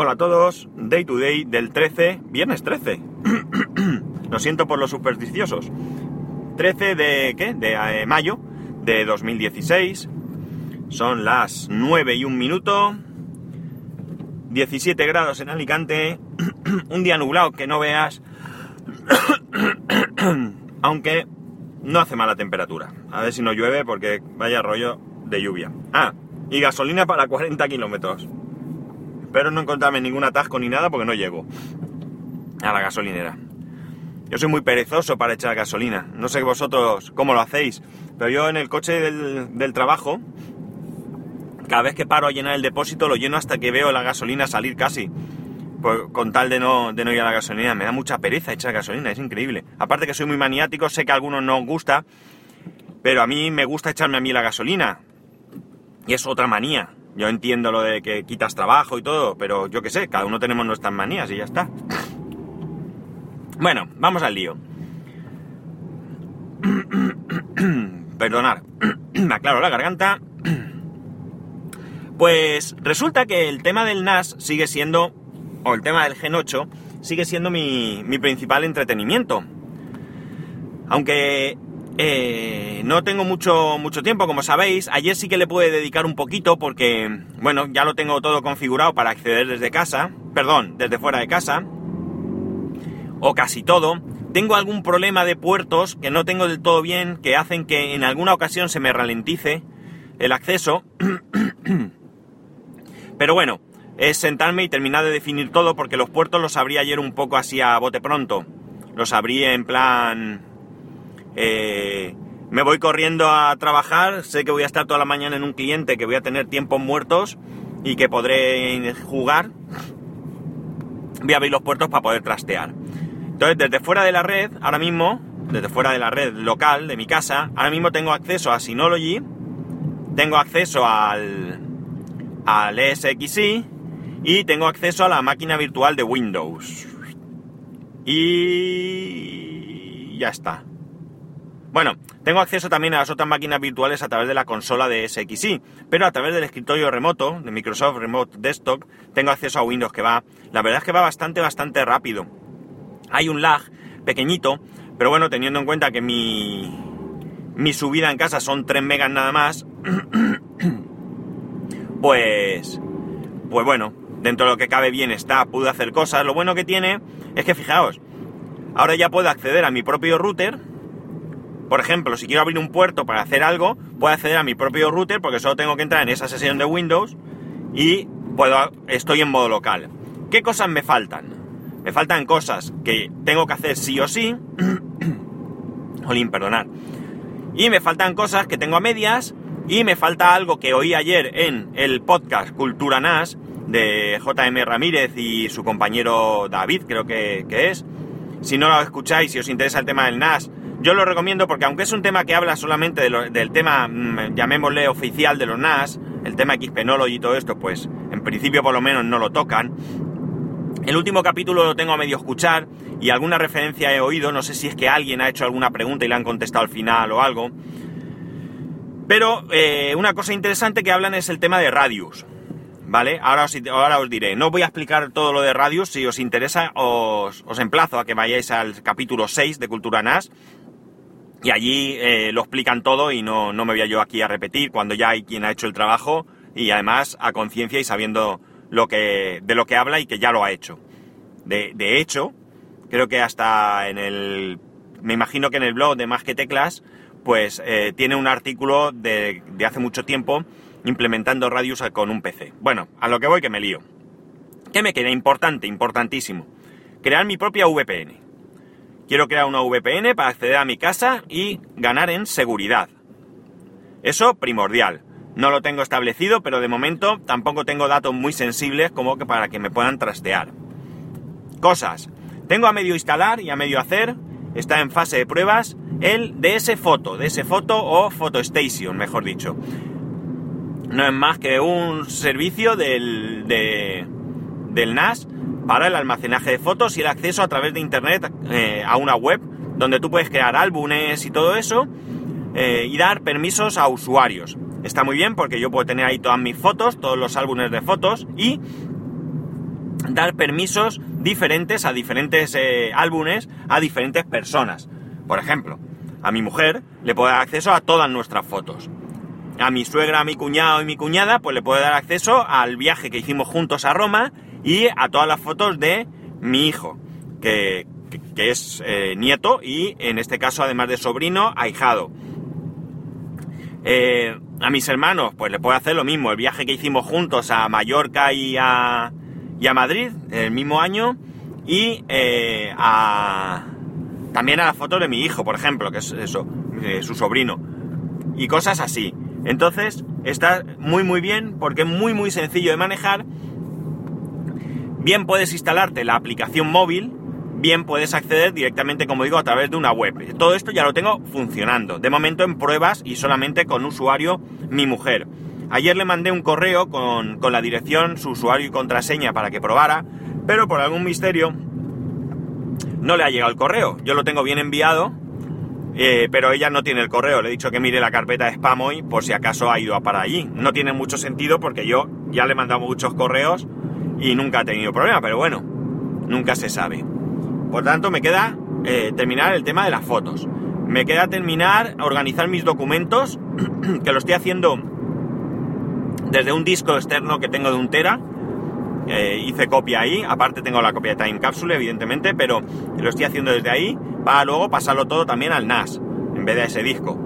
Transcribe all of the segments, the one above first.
Hola a todos, Day to Day del 13, viernes 13. Lo siento por los supersticiosos. 13 de ¿qué? De eh, mayo de 2016. Son las 9 y un minuto. 17 grados en Alicante. un día nublado que no veas. Aunque no hace mala temperatura. A ver si no llueve porque vaya rollo de lluvia. Ah, y gasolina para 40 kilómetros. Espero no encontrarme ningún atasco ni nada porque no llego a la gasolinera. Yo soy muy perezoso para echar gasolina. No sé vosotros cómo lo hacéis, pero yo en el coche del, trabajo, cada vez que paro a llenar el depósito, lo lleno hasta que veo la gasolina salir casi. con tal de no, de ir a la gasolina. Me da mucha pereza echar gasolina, es increíble. Aparte que soy muy maniático, sé que a algunos no os gusta, pero a mí me gusta echarme a mí la gasolina. Y es otra manía. Yo entiendo lo de que quitas trabajo y todo, pero yo qué sé, cada uno tenemos nuestras manías y ya está. Bueno, vamos al lío. Perdonar, me aclaro la garganta. Pues resulta que el tema del NAS sigue siendo, o el tema del Gen 8, sigue siendo mi, mi principal entretenimiento. Aunque eh, no tengo mucho, mucho tiempo, como sabéis. Ayer sí que le pude dedicar un poquito porque, bueno, ya lo tengo todo configurado para acceder desde casa. Perdón, desde fuera de casa. O casi todo. Tengo algún problema de puertos que no tengo del todo bien, que hacen que en alguna ocasión se me ralentice el acceso. Pero bueno, es sentarme y terminar de definir todo porque los puertos los abrí ayer un poco así a bote pronto. Los abrí en plan eh, me voy corriendo a trabajar, sé que voy a estar toda la mañana en un cliente, que voy a tener tiempos muertos y que podré jugar. Voy a abrir los puertos para poder trastear. Entonces, desde fuera de la red, ahora mismo, desde fuera de la red local de mi casa, ahora mismo tengo acceso a Synology, tengo acceso al, al ESXi y tengo acceso a la máquina virtual de Windows. Y ya está. Bueno, tengo acceso también a las otras máquinas virtuales a través de la consola de SXI, pero a través del escritorio remoto, de Microsoft Remote Desktop, tengo acceso a Windows que va, la verdad es que va bastante, bastante rápido. Hay un lag pequeñito, pero bueno, teniendo en cuenta que mi, mi subida en casa son 3 megas nada más, pues, pues bueno, dentro de lo que cabe bien está, pude hacer cosas. Lo bueno que tiene es que fijaos, ahora ya puedo acceder a mi propio router, por ejemplo, si quiero abrir un puerto para hacer algo, puedo acceder a mi propio router porque solo tengo que entrar en esa sesión de Windows y puedo, estoy en modo local. ¿Qué cosas me faltan? Me faltan cosas que tengo que hacer sí o sí. Jolín, perdonar. Y me faltan cosas que tengo a medias. Y me falta algo que oí ayer en el podcast Cultura NAS de JM Ramírez y su compañero David, creo que, que es. Si no lo escucháis, si os interesa el tema del NAS, yo lo recomiendo porque aunque es un tema que habla solamente del tema, mm, llamémosle oficial de los NAS, el tema Xpenology y todo esto, pues en principio por lo menos no lo tocan. El último capítulo lo tengo a medio escuchar y alguna referencia he oído, no sé si es que alguien ha hecho alguna pregunta y le han contestado al final o algo. Pero eh, una cosa interesante que hablan es el tema de Radius. ¿Vale? Ahora os, ahora os diré. No voy a explicar todo lo de Radius. Si os interesa, os, os emplazo a que vayáis al capítulo 6 de Cultura NAS y allí eh, lo explican todo y no, no me voy yo aquí a repetir cuando ya hay quien ha hecho el trabajo y además a conciencia y sabiendo lo que, de lo que habla y que ya lo ha hecho. De, de, hecho, creo que hasta en el... Me imagino que en el blog de Más que Teclas, pues eh, tiene un artículo de, de hace mucho tiempo implementando Radius con un PC. Bueno, a lo que voy que me lío. ¿Qué me queda? Importante, importantísimo. Crear mi propia VPN. Quiero crear una VPN para acceder a mi casa y ganar en seguridad. Eso primordial. No lo tengo establecido, pero de momento tampoco tengo datos muy sensibles como que para que me puedan trastear. Cosas. Tengo a medio instalar y a medio hacer, está en fase de pruebas, el DS Photo, DS Photo o Photo Station, mejor dicho. No es más que un servicio del, del NAS para el almacenaje de fotos y el acceso a través de internet eh, a una web donde tú puedes crear álbumes y todo eso eh, y dar permisos a usuarios. Está muy bien porque yo puedo tener ahí todas mis fotos, todos los álbumes de fotos y dar permisos diferentes a diferentes eh, álbumes, a diferentes personas. Por ejemplo, a mi mujer le puedo dar acceso a todas nuestras fotos. A mi suegra, a mi cuñado y mi cuñada, pues le puedo dar acceso al viaje que hicimos juntos a Roma y a todas las fotos de mi hijo, que, que, es eh, nieto y en este caso además de sobrino, ahijado. Eh, a mis hermanos, pues le puedo hacer lo mismo, el viaje que hicimos juntos a Mallorca y a, y a Madrid el mismo año y eh, a, también a las fotos de mi hijo, por ejemplo, que es eso, su sobrino y cosas así. Entonces está muy muy bien porque es muy muy sencillo de manejar. Bien puedes instalarte la aplicación móvil bien puedes acceder directamente, como digo, a través de una web. Todo esto ya lo tengo funcionando. De momento en pruebas y solamente con usuario mi mujer. Ayer le mandé un correo con, la dirección, su usuario y contraseña para que probara, pero por algún misterio no le ha llegado el correo. Yo lo tengo bien enviado, eh, pero ella no tiene el correo. Le he dicho que mire la carpeta de spam hoy por si acaso ha ido a para allí. No tiene mucho sentido porque yo ya le he mandado muchos correos y nunca ha tenido problema, pero bueno, nunca se sabe. Por tanto, me queda eh, terminar el tema de las fotos. Me queda terminar, organizar mis documentos, que lo estoy haciendo desde un disco externo que tengo de un tera. Eh, hice copia ahí, aparte tengo la copia de Time Capsule, evidentemente, pero lo estoy haciendo desde ahí para luego pasarlo todo también al NAS, en vez de a ese disco.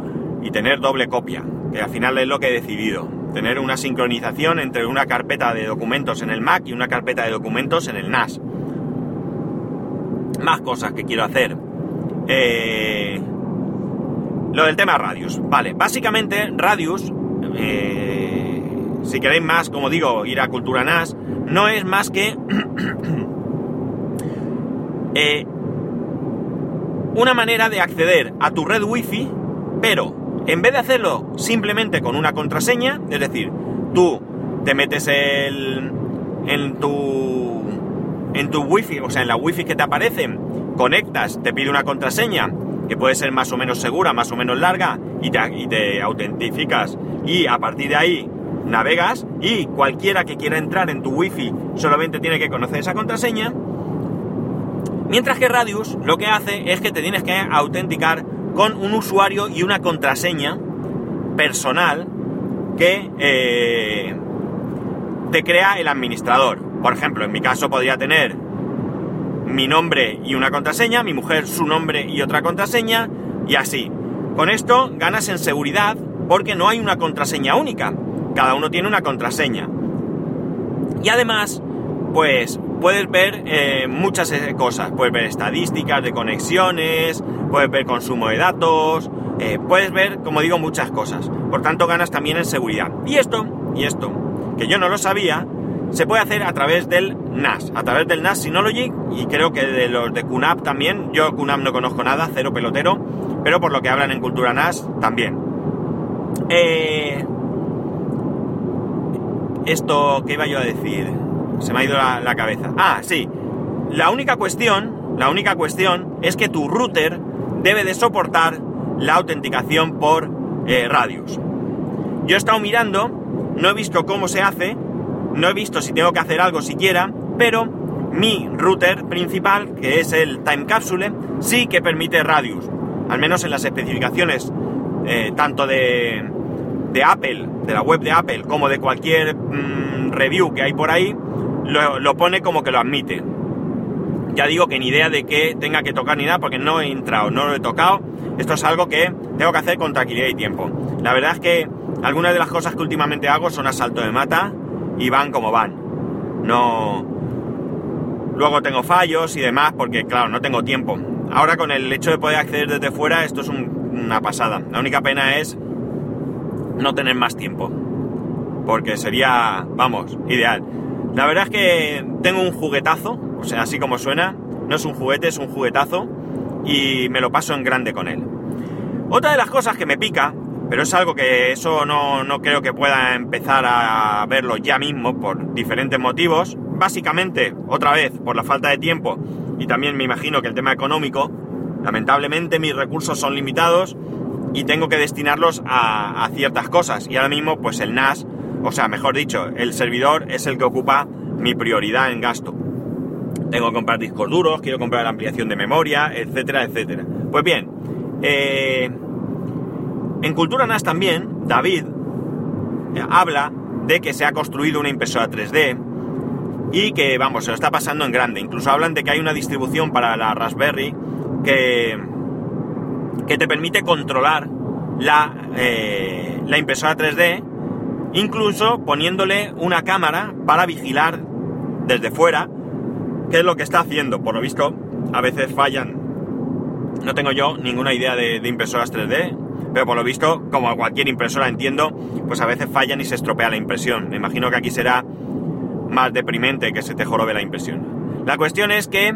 Y tener doble copia, que al final es lo que he decidido. Tener una sincronización entre una carpeta de documentos en el Mac y una carpeta de documentos en el NAS más cosas que quiero hacer. Eh, lo del tema Radius. Vale, básicamente Radius, eh, si queréis más, como digo, ir a Cultura NAS, no es más que eh, una manera de acceder a tu red wifi, pero en vez de hacerlo simplemente con una contraseña, es decir, tú te metes el, en tu en tu wifi, o sea, en la wifi que te aparecen, conectas, te pide una contraseña que puede ser más o menos segura, más o menos larga, y te, autentificas y a partir de ahí navegas y cualquiera que quiera entrar en tu wifi solamente tiene que conocer esa contraseña. Mientras que Radius lo que hace es que te tienes que autenticar con un usuario y una contraseña personal que eh, te crea el administrador. Por ejemplo, en mi caso podría tener mi nombre y una contraseña, mi mujer su nombre y otra contraseña, y así. Con esto ganas en seguridad porque no hay una contraseña única, cada uno tiene una contraseña. Y además, pues puedes ver eh, muchas eh, cosas, puedes ver estadísticas de conexiones, puedes ver consumo de datos, eh, puedes ver, como digo, muchas cosas. Por tanto, ganas también en seguridad. Y esto, y esto, que yo no lo sabía, se puede hacer a través del NAS, a través del NAS Synology y creo que de los de QNAP también. Yo QNAP no conozco nada, cero pelotero, pero por lo que hablan en cultura NAS también. Esto, ¿qué iba yo a decir? Se me ha ido la, cabeza. Ah, sí. La única cuestión, la única cuestión es que tu router debe de soportar la autenticación por eh, radios. Yo he estado mirando, no he visto cómo se hace, no he visto si tengo que hacer algo siquiera, pero mi router principal, que es el Time Capsule, sí que permite Radius. Al menos en las especificaciones eh, tanto de, de, Apple, de la web de Apple, como de cualquier mm, review que hay por ahí, lo, pone como que lo admite. Ya digo que ni idea de que tenga que tocar ni nada porque no he entrado, no lo he tocado. Esto es algo que tengo que hacer con tranquilidad y tiempo. La verdad es que algunas de las cosas que últimamente hago son asalto de mata, y van como van. No. Luego tengo fallos y demás porque, claro, no tengo tiempo. Ahora con el hecho de poder acceder desde fuera, esto es una pasada. La única pena es no tener más tiempo. Porque sería, vamos, ideal. La verdad es que tengo un juguetazo, o sea, así como suena. No es un juguete, es un juguetazo. Y me lo paso en grande con él. Otra de las cosas que me pica pero es algo que eso no, creo que pueda empezar a verlo ya mismo por diferentes motivos. Básicamente, otra vez, por la falta de tiempo y también me imagino que el tema económico, lamentablemente mis recursos son limitados y tengo que destinarlos a, a ciertas cosas. Y ahora mismo, pues el NAS, o sea, mejor dicho, el servidor es el que ocupa mi prioridad en gasto. tengo que comprar discos duros, quiero comprar la ampliación de memoria, etcétera, etcétera. Pues bien, eh, en Cultura NAS también, David eh, habla de que se ha construido una impresora 3D y que, vamos, se lo está pasando en grande. Incluso hablan de que hay una distribución para la Raspberry que, que te permite controlar la, eh, la impresora 3D, incluso poniéndole una cámara para vigilar desde fuera qué es lo que está haciendo. Por lo visto, a veces fallan. No tengo yo ninguna idea de, impresoras 3D, pero por lo visto, como cualquier impresora entiendo, pues a veces fallan y se estropea la impresión. Me imagino que aquí será más deprimente que se te jorobe la impresión. La cuestión es que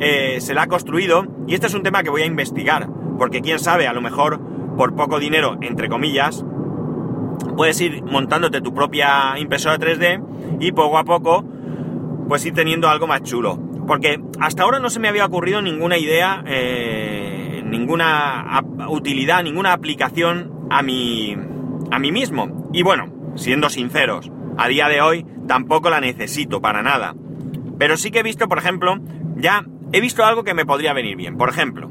eh, se la ha construido y este es un tema que voy a investigar, porque quién sabe, a lo mejor por poco dinero, entre comillas, puedes ir montándote tu propia impresora 3D y poco a poco pues ir teniendo algo más chulo. Porque hasta ahora no se me había ocurrido ninguna idea, eh, ninguna utilidad, ninguna aplicación a mí, a mí mismo. Y bueno, siendo sinceros, a día de hoy tampoco la necesito para nada. Pero sí que he visto, por ejemplo, ya he visto algo que me podría venir bien. Por ejemplo,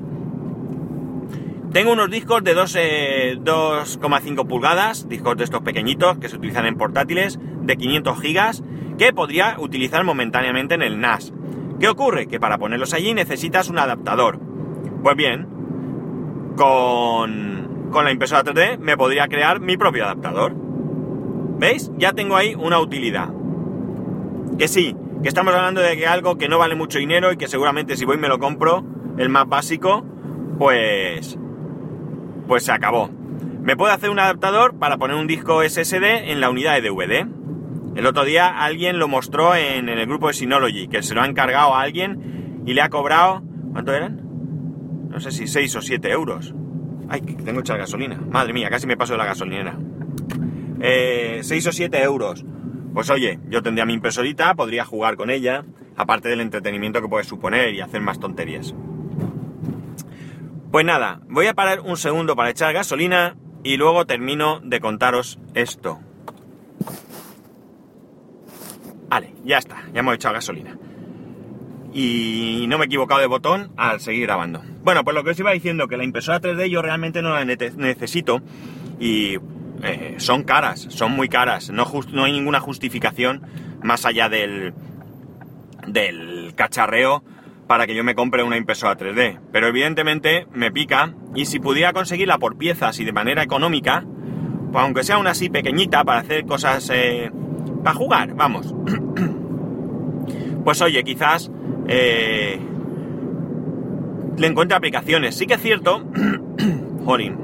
tengo unos discos de 2,5 eh, pulgadas, discos de estos pequeñitos que se utilizan en portátiles, de 500 gigas, que podría utilizar momentáneamente en el NAS. ¿Qué ocurre? Que para ponerlos allí necesitas un adaptador. Pues bien, con, la impresora 3D me podría crear mi propio adaptador. ¿Veis? Ya tengo ahí una utilidad. Que sí, que estamos hablando de que algo que no vale mucho dinero y que seguramente si voy me lo compro, el más básico, pues... Pues se acabó. Me puedo hacer un adaptador para poner un disco SSD en la unidad de DVD. El otro día alguien lo mostró en, el grupo de Synology, que se lo ha encargado a alguien y le ha cobrado... ¿Cuánto eran? No sé si 6 o 7 euros. Ay, tengo echar gasolina. Madre mía, casi me paso la gasolinera. Eh, 6 o 7 euros. Pues oye, yo tendría mi impresorita, podría jugar con ella, aparte del entretenimiento que puede suponer y hacer más tonterías. Pues nada, voy a parar un segundo para echar gasolina y luego termino de contaros esto. Vale, ya está, ya hemos echado gasolina. Y no me he equivocado de botón al seguir grabando. Bueno, pues lo que os iba diciendo, que la impresora 3D yo realmente no la necesito y eh, son caras, son muy caras. No, no hay ninguna justificación más allá del, del cacharreo para que yo me compre una impresora 3D. Pero evidentemente me pica y si pudiera conseguirla por piezas y de manera económica, pues aunque sea una así pequeñita para hacer cosas... Eh, para jugar, vamos. pues oye, quizás eh, le encuentre aplicaciones. Sí que es cierto... Jorin.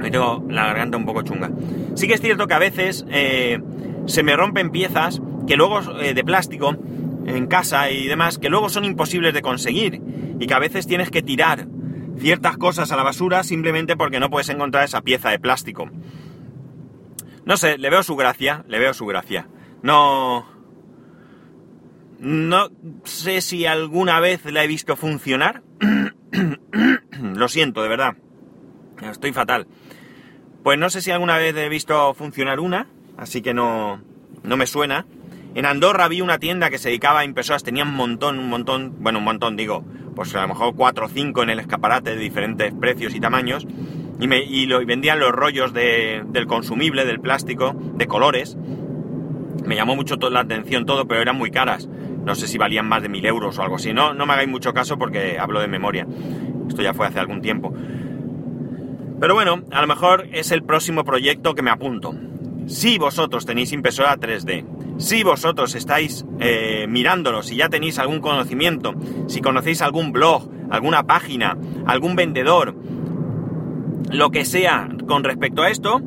Me tengo la garganta un poco chunga. Sí que es cierto que a veces eh, se me rompen piezas que luego de plástico en casa y demás que luego son imposibles de conseguir y que a veces tienes que tirar ciertas cosas a la basura simplemente porque no puedes encontrar esa pieza de plástico. No sé, le veo su gracia, le veo su gracia. No... No sé si alguna vez la he visto funcionar. Lo siento, de verdad. Estoy fatal. Pues no sé si alguna vez he visto funcionar una, así que no, no me suena. En Andorra vi una tienda que se dedicaba a impresoras, tenía un montón, un montón, bueno, un montón digo, pues a lo mejor 4 o 5 en el escaparate de diferentes precios y tamaños, y, vendían los rollos de, del consumible, del plástico, de colores. Me llamó mucho la atención todo, pero eran muy caras. No sé si valían más de mil euros o algo así. No, no me hagáis mucho caso porque hablo de memoria. Esto ya fue hace algún tiempo. Pero bueno, a lo mejor es el próximo proyecto que me apunto. Si vosotros tenéis impresora 3D, si vosotros estáis eh, mirándolos, si ya tenéis algún conocimiento, si conocéis algún blog, alguna página, algún vendedor, lo que sea con respecto a esto,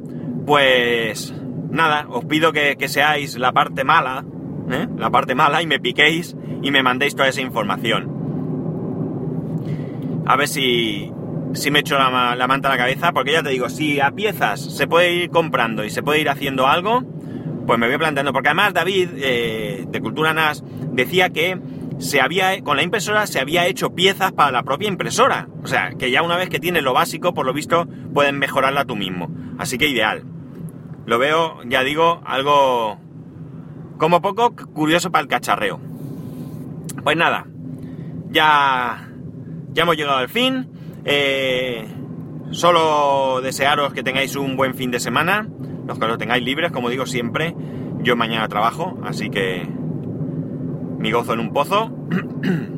pues nada, os pido que, seáis la parte mala, ¿eh? la parte mala y me piquéis y me mandéis toda esa información. A ver si, si me echo la, la manta a la cabeza, porque ya te digo, si a piezas se puede ir comprando y se puede ir haciendo algo, pues me voy planteando, porque además David, eh, de Cultura NAS, decía que se había, con la impresora se había hecho piezas para la propia impresora. O sea, que ya una vez que tienes lo básico, por lo visto, puedes mejorarla tú mismo. Así que ideal. Lo veo, ya digo, algo como poco curioso para el cacharreo. Pues nada, ya, ya hemos llegado al fin. Eh, solo desearos que tengáis un buen fin de semana, los que lo tengáis libres, como digo siempre. Yo mañana trabajo, así que mi gozo en un pozo.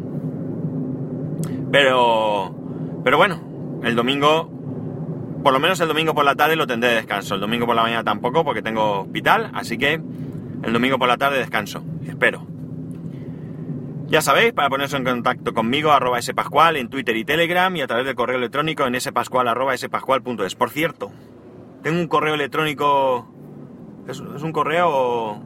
Pero, pero bueno, el domingo, por lo menos el domingo por la tarde lo tendré de descanso. El domingo por la mañana tampoco, porque tengo hospital, así que el domingo por la tarde descanso. Espero. Ya sabéis, para ponerse en contacto conmigo, arroba spascual en Twitter y Telegram y a través del correo electrónico en spascual arroba spascual.es. Por cierto, tengo un correo electrónico. ¿Es, un correo?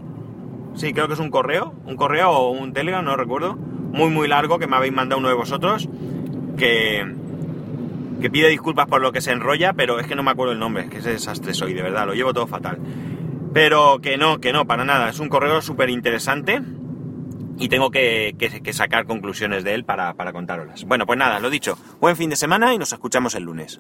Sí, creo que es un correo. Un correo o un Telegram, no recuerdo. Muy, muy largo que me habéis mandado uno de vosotros. Que. Que pide disculpas por lo que se enrolla, pero es que no me acuerdo el nombre. Que es desastre soy, de verdad. Lo llevo todo fatal. Pero que no, que no, para nada. Es un correo súper interesante y tengo que, que, que, sacar conclusiones de él para, para. Bueno, pues nada, lo dicho, buen fin de semana y nos escuchamos el lunes.